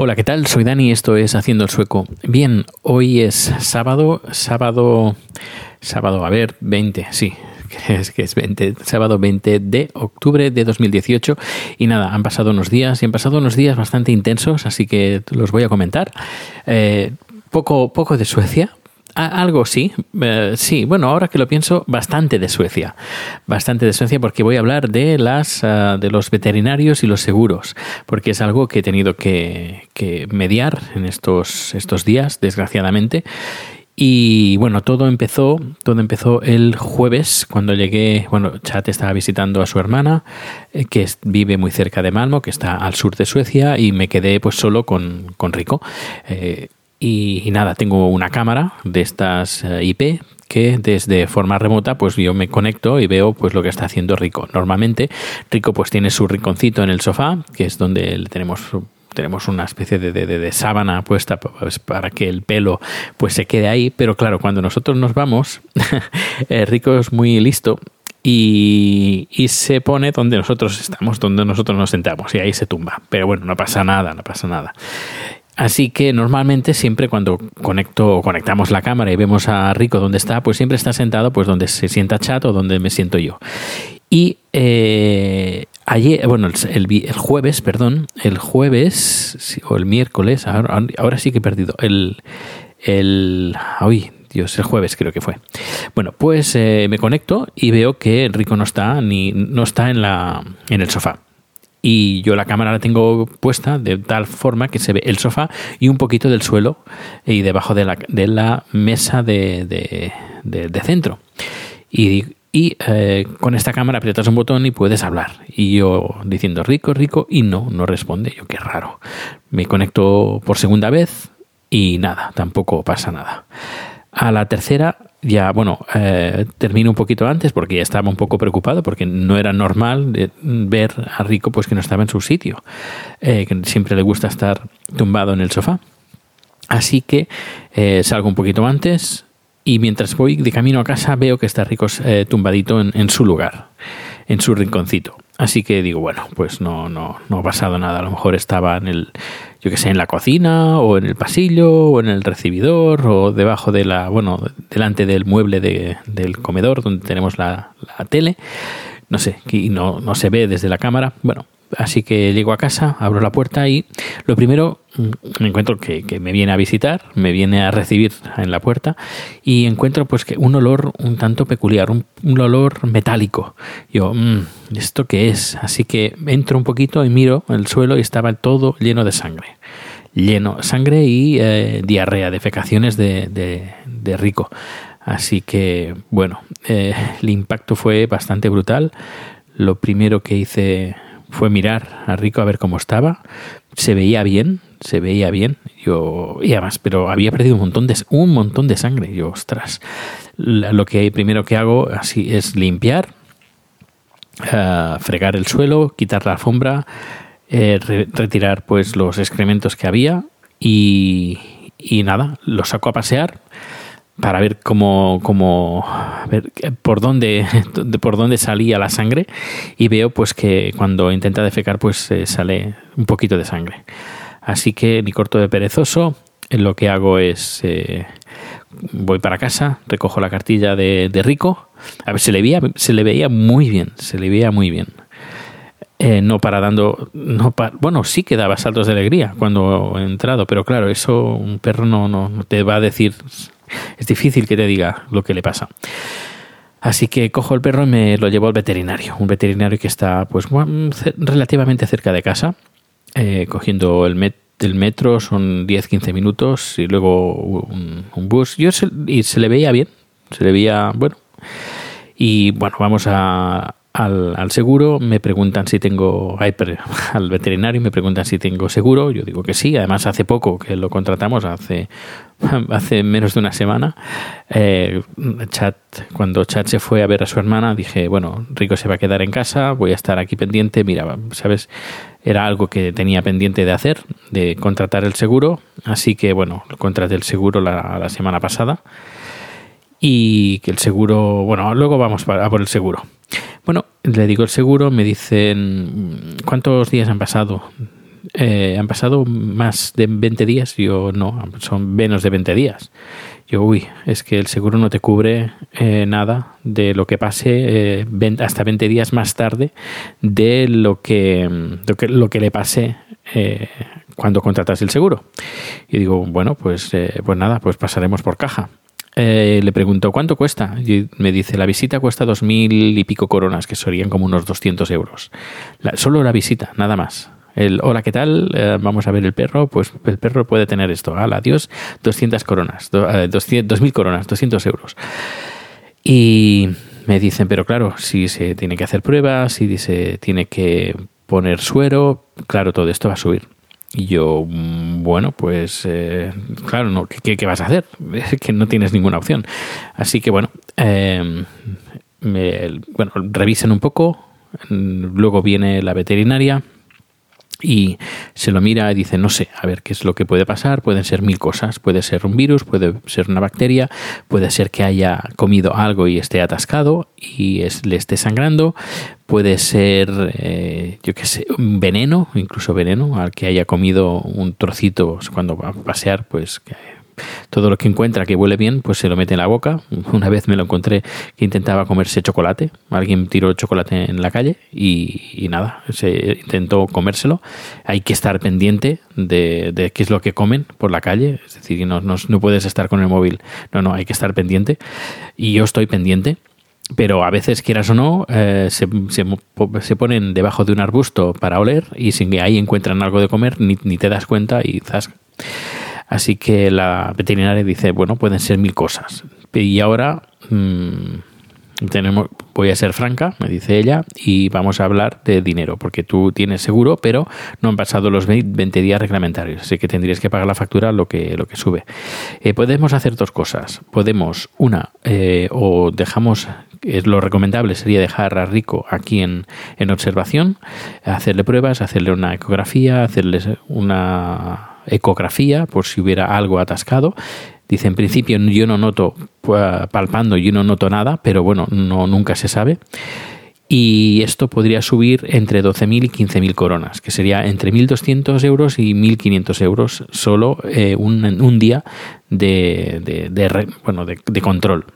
Hola, ¿qué tal? Soy Dani, esto es Haciendo el Sueco. Bien, hoy es sábado, sábado, sábado, a ver, 20, sí, es que es 20, sábado 20 de octubre de 2018 y nada, han pasado unos días y han pasado unos días bastante intensos, así que los voy a comentar. Eh, poco, poco de Suecia, algo sí, eh, sí, bueno, ahora que lo pienso, bastante de Suecia. Bastante de Suecia porque voy a hablar de las ah, de los veterinarios y los seguros, porque es algo que he tenido que, que mediar en estos, estos días, desgraciadamente. Y bueno, todo empezó, todo empezó el jueves cuando llegué, bueno, Chat estaba visitando a su hermana, eh, que vive muy cerca de Malmo, que está al sur de Suecia, y me quedé pues solo con, con Rico. Eh, y, nada, tengo una cámara de estas eh, IP que desde forma remota pues yo me conecto y veo pues lo que está haciendo Rico. Normalmente Rico pues tiene su rinconcito en el sofá, que es donde tenemos tenemos una especie de, de- de- de sábana puesta pues, para que el pelo pues se quede ahí, pero claro, cuando nosotros nos vamos, eh, Rico es muy listo y, y se pone donde nosotros estamos, donde nosotros nos sentamos y ahí se tumba. Pero bueno, no pasa nada, no pasa nada. Así que normalmente siempre cuando conecto conectamos la cámara y vemos a Rico donde está, pues siempre está sentado pues donde se sienta Chat o donde me siento yo. Y eh, ayer, bueno, el, el jueves, perdón, el jueves o el miércoles, ahora, ahora sí que he perdido, el, el, uy, Dios, el jueves creo que fue. Bueno, pues eh, me conecto y veo que Rico no está ni no está en la en el sofá y yo la cámara la tengo puesta de tal forma que se ve el sofá y un poquito del suelo y debajo de la, de la mesa de, de- de- centro. Y, y, eh, con esta cámara aprietas un botón y puedes hablar. Y yo diciendo rico, rico, y no, no responde. Yo qué raro. Me conecto por segunda vez y nada, tampoco pasa nada. A la tercera, ya, bueno, eh, termino un poquito antes porque ya estaba un poco preocupado porque no era normal de- ver a Rico pues que no estaba en su sitio, eh, que siempre le gusta estar tumbado en el sofá. Así que eh, salgo un poquito antes y mientras voy de camino a casa veo que está Rico eh, tumbadito en, en su lugar, en su rinconcito. Así que digo, bueno, pues no, no, no ha pasado nada. A lo mejor estaba en el, yo que sé, en la cocina, o en el pasillo, o en el recibidor, o debajo de la, bueno, delante del mueble de- del comedor donde tenemos la, la tele. No sé, y no, no se ve desde la cámara. Bueno, Así que llego a casa, abro la puerta y lo primero mm, encuentro que, que me viene a visitar, me viene a recibir en la puerta y encuentro pues que un olor un tanto peculiar, un, olor metálico. Yo, "Mm, ¿esto qué es? Así que entro un poquito y miro el suelo y estaba todo lleno de sangre. Lleno, sangre y eh, diarrea, defecaciones de, de, de rico. Así que, bueno, eh, el impacto fue bastante brutal. Lo primero que hice fue mirar a Rico a ver cómo estaba. Se veía bien, se veía bien. Yo, y además, pero había perdido un montón de, un montón de sangre. Yo, ostras. Lo que primero que hago así es limpiar, eh, fregar el suelo, quitar la alfombra, eh, re- retirar pues los excrementos que había y, y nada, lo saco a pasear para ver cómo, cómo ver por dónde de por dónde salía la sangre. Y veo pues que cuando intenta defecar pues eh, sale un poquito de sangre. Así que ni corto de perezoso eh, lo que hago es eh, voy para casa recojo la cartilla de, de Rico. A ver se le veía se le veía muy bien se le veía muy bien eh, no para dando no pa- bueno sí que daba saltos de alegría cuando he entrado pero claro eso un perro no, no, te va a decir es difícil que te diga lo que le pasa. Así que cojo el perro y me lo llevo al veterinario un veterinario que está pues ce- relativamente cerca de casa eh, cogiendo el, met- el metro son 10-15 minutos y luego un, un bus. Yo se, y se le veía bien se le veía bueno y bueno, vamos a, al, al seguro, me preguntan si tengo, al veterinario me preguntan si tengo seguro, yo digo que sí, además hace poco que lo contratamos, hace, hace menos de una semana, Eh, Chat, cuando Chat se fue a ver a su hermana, dije, bueno, Rico se va a quedar en casa, voy a estar aquí pendiente, mira, ¿sabes? Era algo que tenía pendiente de hacer, de contratar el seguro, así que bueno, contraté el seguro la, la semana pasada. Y que el seguro, bueno, luego vamos a por el seguro. Bueno, le digo el seguro, me dicen, ¿cuántos días han pasado? Eh, han pasado más de 20 días, yo no, son menos de 20 días. Yo, uy, es que el seguro no te cubre eh, nada de lo que pase eh, hasta 20 días más tarde de lo que, lo que, lo que le pase cuando contratas el seguro. Y digo, bueno, pues, pues nada, pues pasaremos por caja. Le pregunto, ¿cuánto cuesta? Y me dice, la visita cuesta dos mil y pico coronas, que serían como unos 200 euros. solo la visita, nada más el hola, ¿qué tal? Eh, vamos a ver el perro. Pues el perro puede tener esto. Al adiós, 200 coronas, 200, 2000 coronas, 200 euros. Y me dicen, pero claro, si se tiene que hacer pruebas, si se tiene que poner suero, claro, todo esto va a subir. Y yo, mm, bueno, pues eh, claro, no, ¿qué, vas a hacer? que no tienes ninguna opción. Así que bueno, eh, bueno, revisen un poco, luego viene la veterinaria, y se lo mira y dice, no sé, a ver qué es lo que puede pasar, pueden ser mil cosas, puede ser un virus, puede ser una bacteria, puede ser que haya comido algo y esté atascado y le esté sangrando, puede ser, eh, yo qué sé, un veneno, incluso veneno, al que haya comido un trocito cuando va a pasear, pues todo lo que encuentra que huele bien, pues se lo mete en la boca. Una vez me lo encontré que intentaba comerse chocolate. Alguien tiró chocolate en la calle y, nada, se intentó comérselo. Hay que estar pendiente de, qué es lo que comen por la calle. Es decir, no, no, puedes estar con el móvil. No, no, hay que estar pendiente. Y yo estoy pendiente pero a veces, quieras o no, eh, se, se, ponen debajo de un arbusto para oler y si ahí encuentran algo de comer, ni, ni te das cuenta y zas, Así que la veterinaria dice, bueno, pueden ser mil cosas. Y ahora mm, tenemos, voy a ser franca, me dice ella, y vamos a hablar de dinero, porque tú tienes seguro, pero no han pasado los 20 días reglamentarios, así que tendrías que pagar la factura lo que, lo que sube. Eh, podemos hacer dos cosas. Podemos, una, eh, o dejamos lo recomendable sería dejar a Rico aquí en, en observación, hacerle pruebas, hacerle una ecografía, hacerle una ecografía por si hubiera algo atascado. Dice, en principio yo no noto, palpando, yo no noto nada, pero bueno, no, nunca se sabe. Y esto podría subir entre 12.000 y 15.000 coronas, que sería entre 1.200 euros y 1.500 euros solo eh, un, día de bueno, de, control.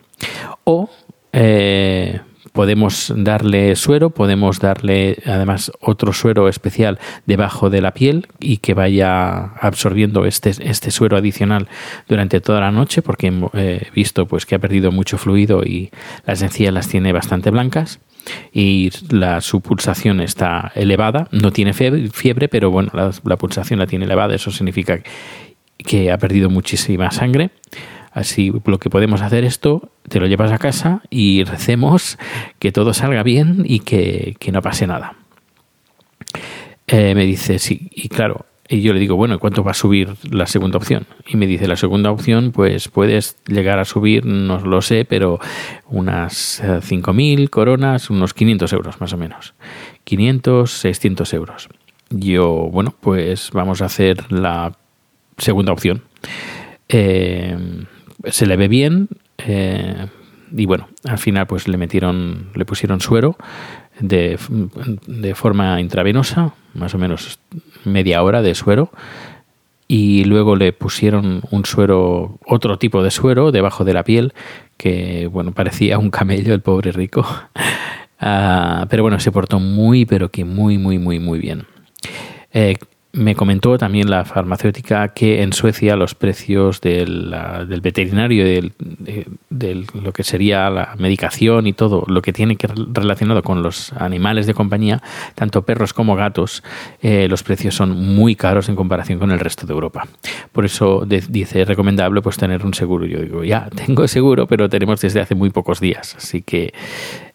O eh, podemos darle suero, podemos darle además otro suero especial debajo de la piel y que vaya absorbiendo este, este suero adicional durante toda la noche porque he visto pues que ha perdido mucho fluido y las encías las tiene bastante blancas y la, su pulsación está elevada, no tiene fiebre, pero bueno, la pulsación la tiene elevada, eso significa que ha perdido muchísima sangre Así lo que podemos hacer esto, te lo llevas a casa y recemos que todo salga bien y que, no pase nada. Eh, me dice, sí, y claro, y yo le digo, bueno, ¿cuánto va a subir la segunda opción? Y me dice, la segunda opción, pues puedes llegar a subir, no lo sé, pero unas 5.000 eh, coronas, unos 500 euros más o menos. 500, 600 euros. Yo, bueno, pues vamos a hacer la segunda opción. Eh, se le ve bien eh, y bueno, al final pues le metieron, le pusieron suero de, de forma intravenosa, más o menos media hora de suero y luego le pusieron un suero, otro tipo de suero debajo de la piel que bueno, parecía un camello el pobre rico. Ah, pero bueno, se portó muy, pero que muy, muy, muy, muy bien. Eh, me comentó también la farmacéutica que en Suecia los precios del, veterinario, del, de, lo que sería la medicación y todo lo que tiene que relacionado con los animales de compañía, tanto perros como gatos, eh, los precios son muy caros en comparación con el resto de Europa. Por eso dice es recomendable pues tener un seguro. Yo digo, ya, tengo seguro, pero tenemos desde hace muy pocos días. Así que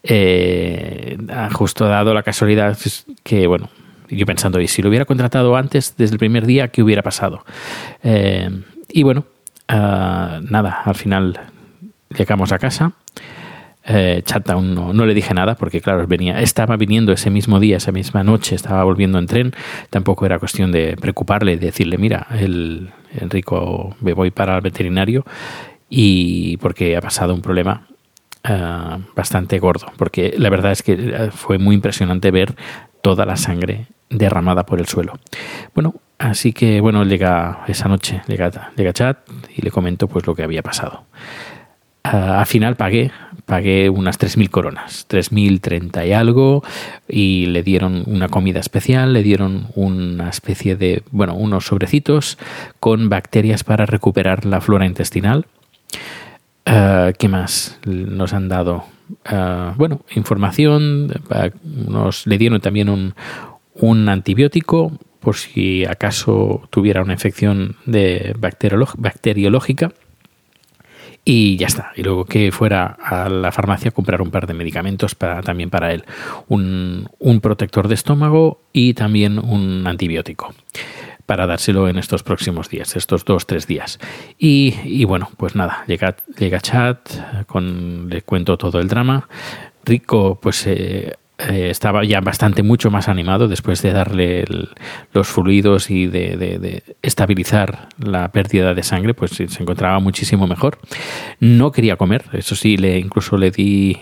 eh, justo dado la casualidad que, bueno, yo pensando, y si lo hubiera contratado antes, desde el primer día, ¿qué hubiera pasado? Eh, y bueno, ah, nada, al final llegamos a casa. Eh, no, no, le dije nada porque, claro, venía, estaba viniendo ese mismo día, esa misma noche, estaba volviendo en tren. Tampoco era cuestión de preocuparle y decirle, mira, el Enrico, me voy para el veterinario y porque ha pasado un problema eh, bastante gordo, porque la verdad es que eh, fue muy impresionante ver toda la sangre derramada por el suelo. Bueno, así que bueno, llega esa noche, llega, llega chat y le comento pues lo que había pasado. al final pagué, pagué unas 3.000 coronas, 3.030 y algo, y le dieron una comida especial, le dieron una especie de, bueno, unos sobrecitos con bacterias para recuperar la flora intestinal. Uh, ¿Qué más nos han dado? Uh, bueno, información, uh, nos le dieron también un, un, antibiótico por si acaso tuviera una infección bacteriológica y ya está. Y luego que fuera a la farmacia a comprar un par de medicamentos para, también para él. Un, un protector de estómago y también un antibiótico para dárselo en estos próximos días, estos dos, tres días. Y, bueno, pues nada, llega, llega chat, con, le cuento todo el drama. Rico, pues eh, eh, estaba ya bastante mucho más animado después de darle los fluidos y de, estabilizar la pérdida de sangre, pues se encontraba muchísimo mejor. No quería comer, eso sí, le incluso le di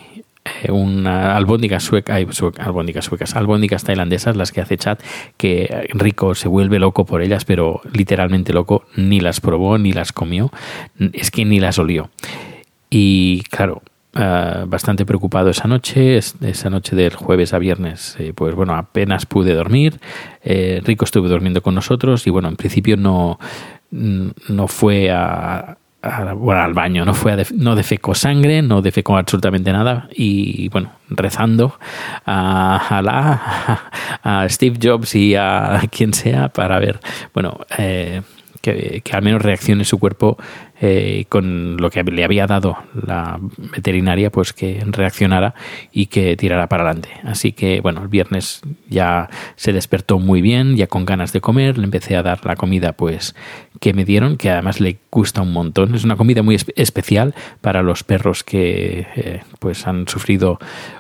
eh, una albóndiga sueca, albóndigas suecas, albóndigas tailandesas, las que hace chat, que Rico se vuelve loco por ellas, pero literalmente loco, ni las probó, ni las comió, es que ni las olió. Y claro, uh, bastante preocupado esa noche, esa noche del jueves a viernes, eh, pues bueno, apenas pude dormir, eh, Rico estuvo durmiendo con nosotros y bueno, en principio no, no fue a bueno, al baño, no fue a no defecó sangre, no defecó absolutamente nada y bueno, rezando a, la, a Steve Jobs y a quien sea para ver, bueno, eh, que, al menos reaccione su cuerpo eh, con lo que le había dado la veterinaria, pues que reaccionara y que tirara para adelante. Así que, bueno, el viernes ya se despertó muy bien, ya con ganas de comer, le empecé a dar la comida, pues, que me dieron, que además le gusta un montón. Es una comida muy especial para los perros que, eh, pues, han sufrido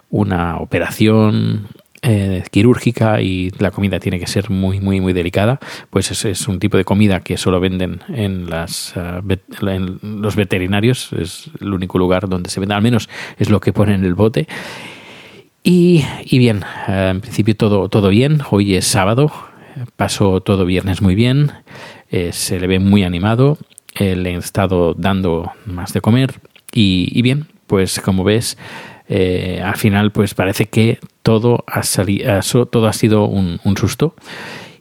una operación eh, quirúrgica y la comida tiene que ser muy, muy, muy delicada, pues es, un tipo de comida que solo venden en, las, uh, los veterinarios, es el único lugar donde se vende, al menos es lo que pone en el bote. Y, y bien, uh, en principio todo, todo bien, hoy es sábado, pasó todo viernes muy bien, eh, se le ve muy animado, eh, le he estado dando más de comer y, y bien, pues como ves, eh, al final pues parece que todo ha, salido, todo ha sido un, susto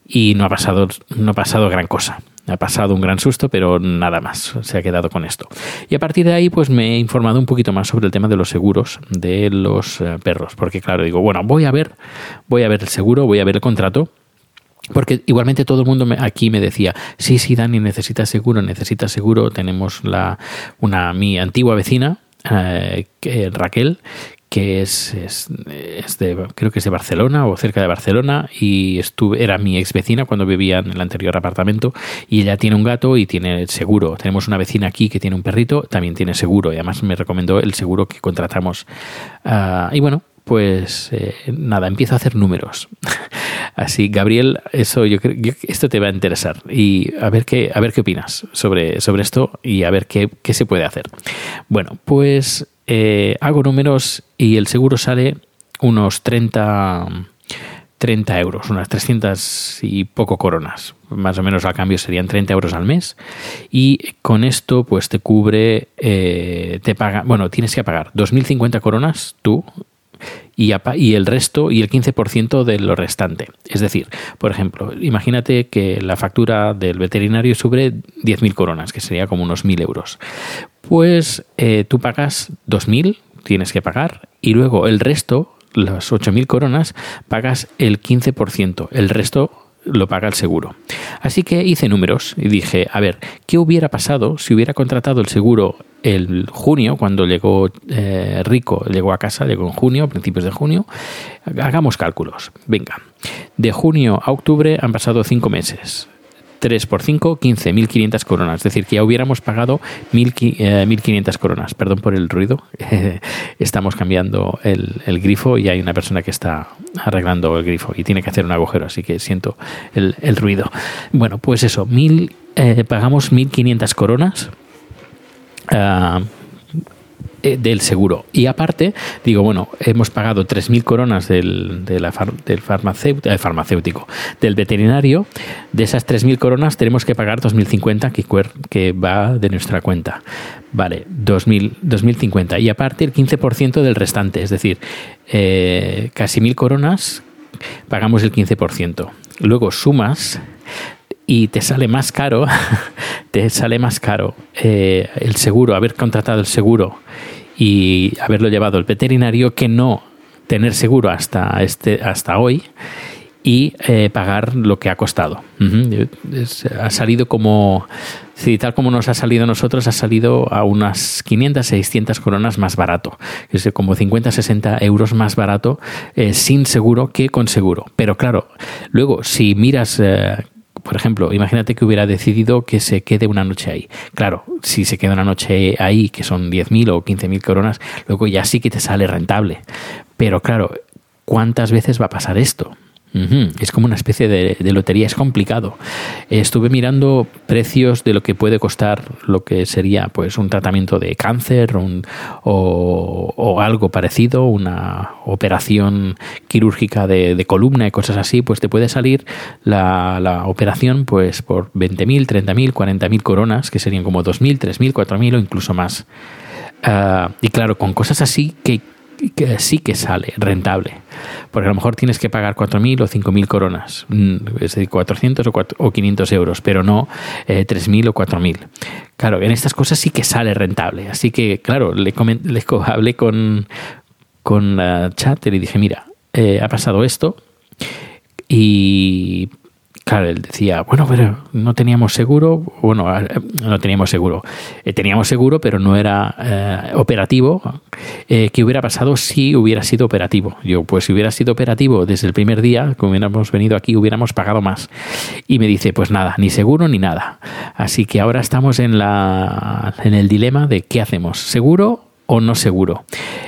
y no ha, pasado, no ha pasado gran cosa. Ha pasado un gran susto, pero nada más. Se ha quedado con esto. Y a partir de ahí, pues me he informado un poquito más sobre el tema de los seguros de los eh, perros. Porque, claro, digo, bueno, voy a ver, voy a ver el seguro, voy a ver el contrato. Porque igualmente todo el mundo aquí me decía, sí, sí, Dani, necesita seguro, necesita seguro. Tenemos la, una, mi antigua vecina, eh, Raquel, que es, es, de, creo que es de Barcelona o cerca de Barcelona y estuve, era mi ex vecina cuando vivía en el anterior apartamento y ella tiene un gato y tiene seguro. Tenemos una vecina aquí que tiene un perrito, también tiene seguro y además me recomendó el seguro que contratamos. Ah, y bueno, pues eh, nada, empiezo a hacer números. Así, Gabriel, eso yo creo esto te va a interesar y a ver qué a ver qué opinas sobre, sobre esto y a ver qué, qué se puede hacer. Bueno, pues eh, hago números y el seguro sale unos 30 30 euros, unas 300 y poco coronas. Más o menos al cambio serían 30 euros al mes. Y con esto, pues te cubre, eh, te paga, bueno, tienes que pagar 2.050 coronas tú y, el resto y el 15% de lo restante. Es decir, por ejemplo, imagínate que la factura del veterinario sube 10.000 coronas, que sería como unos 1.000 euros. Pues eh, tú pagas 2.000, tienes que pagar, y luego el resto, las 8.000 coronas, pagas el 15%. El resto lo paga el seguro. Así que hice números y dije, a ver, ¿qué hubiera pasado si hubiera contratado el seguro el junio, cuando llegó eh, Rico, llegó a casa, llegó en junio, principios de junio? Hagamos cálculos. Venga, de junio a octubre han pasado cinco meses. 3 por 5, 15, 1.500 coronas. Es decir, que ya hubiéramos pagado 1.500 eh, coronas. Perdón por el ruido. Estamos cambiando el, grifo y hay una persona que está arreglando el grifo y tiene que hacer un agujero, así que siento el, ruido. Bueno, pues eso, mil, eh, pagamos 1.500 coronas ah, eh, del seguro. Y aparte, digo, bueno, hemos pagado 3.000 coronas del, de la del del farmacéutico, del veterinario. De esas 3.000 coronas tenemos que pagar 2.050 que, que va de nuestra cuenta. Vale, 2.000, 2.050. Y aparte el 15% del restante, es decir, eh, casi 1.000 coronas pagamos el 15%. Luego sumas y te sale más caro, te sale más caro eh, el seguro, haber contratado el seguro y haberlo llevado al veterinario que no tener seguro hasta, este, hasta hoy y eh, pagar lo que ha costado. ha salido como, si tal como nos ha salido a nosotros, ha salido a unas 500, 600 coronas más barato. Es como 50, 60 euros más barato eh, sin seguro que con seguro. Pero claro, luego si miras por ejemplo, imagínate que hubiera decidido que se quede una noche ahí. Claro, si se queda una noche ahí, que son 10.000 o 15.000 coronas, luego ya sí que te sale rentable. Pero claro, ¿cuántas veces va a pasar esto? Es como una especie de, lotería, es complicado. Estuve mirando precios de lo que puede costar lo que sería pues un tratamiento de cáncer o, algo parecido, una operación quirúrgica de, columna y cosas así, pues te puede salir la, operación pues por 20.000, 30.000, 40.000 coronas, que serían como 2.000, 3.000, 4.000 o incluso más. Ah, y claro, con cosas así que que sí que sale rentable. Porque a lo mejor tienes que pagar 4.000 o 5.000 coronas, mm, es decir, 400 o 500 euros, pero no 3.000 eh, o 4.000. Claro, en estas cosas sí que sale rentable. Así que, claro, le, le hablé con, con chat y le dije, mira, eh, ha pasado esto y Claro, él decía, bueno, pero no teníamos seguro, bueno, no teníamos seguro, eh, teníamos seguro, pero no era eh, operativo. Eh, ¿Qué hubiera pasado si hubiera sido operativo? Yo, pues si hubiera sido operativo desde el primer día, que hubiéramos venido aquí, hubiéramos pagado más. Y me dice, pues nada, ni seguro ni nada. Así que ahora estamos en, la, en el dilema de qué hacemos, seguro o no seguro.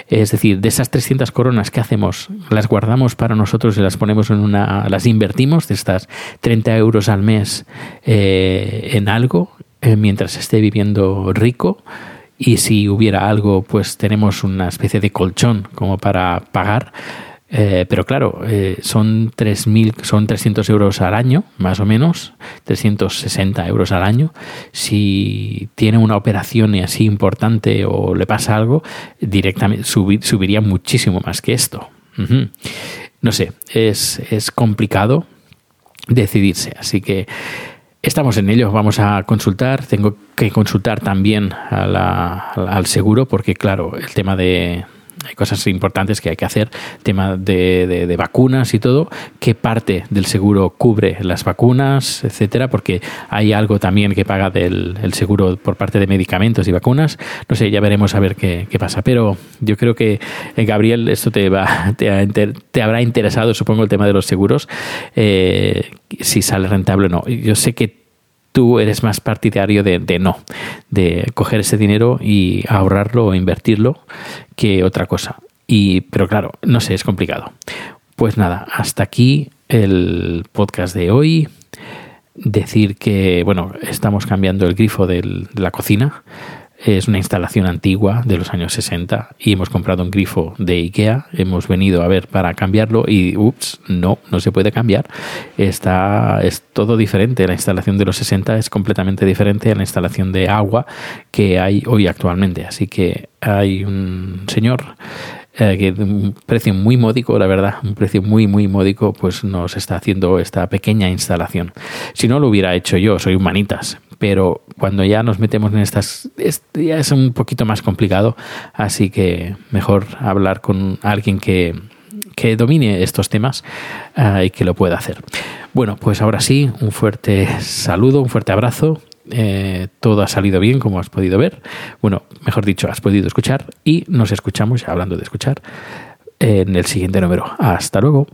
Es decir, de esas 300 coronas que hacemos, las guardamos para nosotros y las ponemos en una, las invertimos, de estas 30 euros al mes eh, en algo, eh, mientras esté viviendo rico. Y si hubiera algo, pues tenemos una especie de colchón como para pagar eh, pero claro, eh, son, 3.000, son 300 euros al año, más o menos, 360 euros al año. Si tiene una operación así importante o le pasa algo, directamente subiría muchísimo más que esto. No sé, es, es complicado decidirse, así que estamos en ello, vamos a consultar, tengo que consultar también al seguro porque claro, el tema de, hay cosas importantes que hay que hacer, tema de, vacunas y todo, qué parte del seguro cubre las vacunas, etcétera, porque hay algo también que paga del el seguro por parte de medicamentos y vacunas. No sé, ya veremos a ver qué, pasa. Pero yo creo que, eh, Gabriel, esto te, va, te, habrá interesado, supongo, el tema de los seguros, eh, si sale rentable o no. Yo sé que tú eres más partidario de, no, de coger ese dinero y ahorrarlo o invertirlo que otra cosa. Y, pero claro, no sé, es complicado. Pues nada, hasta aquí el podcast de hoy. Decir que, bueno, estamos cambiando el grifo de la cocina es una instalación antigua de los años 60 y hemos comprado un grifo de IKEA. Hemos venido a ver para cambiarlo y, ups, no, no se puede cambiar. Está, es todo diferente. La instalación de los 60 es completamente diferente a la instalación de agua que hay hoy actualmente. Así que hay un señor eh, que un precio muy módico, la verdad, un precio muy, muy módico, pues nos está haciendo esta pequeña instalación. Si no lo hubiera hecho yo, soy humanitas, pero cuando ya nos metemos en estas, ya es un poquito más complicado, así que mejor hablar con alguien que, que domine estos temas uh, y que lo pueda hacer. Bueno, pues ahora sí, un fuerte saludo, un fuerte abrazo. Eh, todo ha salido bien, como has podido ver. Bueno, mejor dicho, has podido escuchar y nos escuchamos, hablando de escuchar, en el siguiente número. Hasta luego.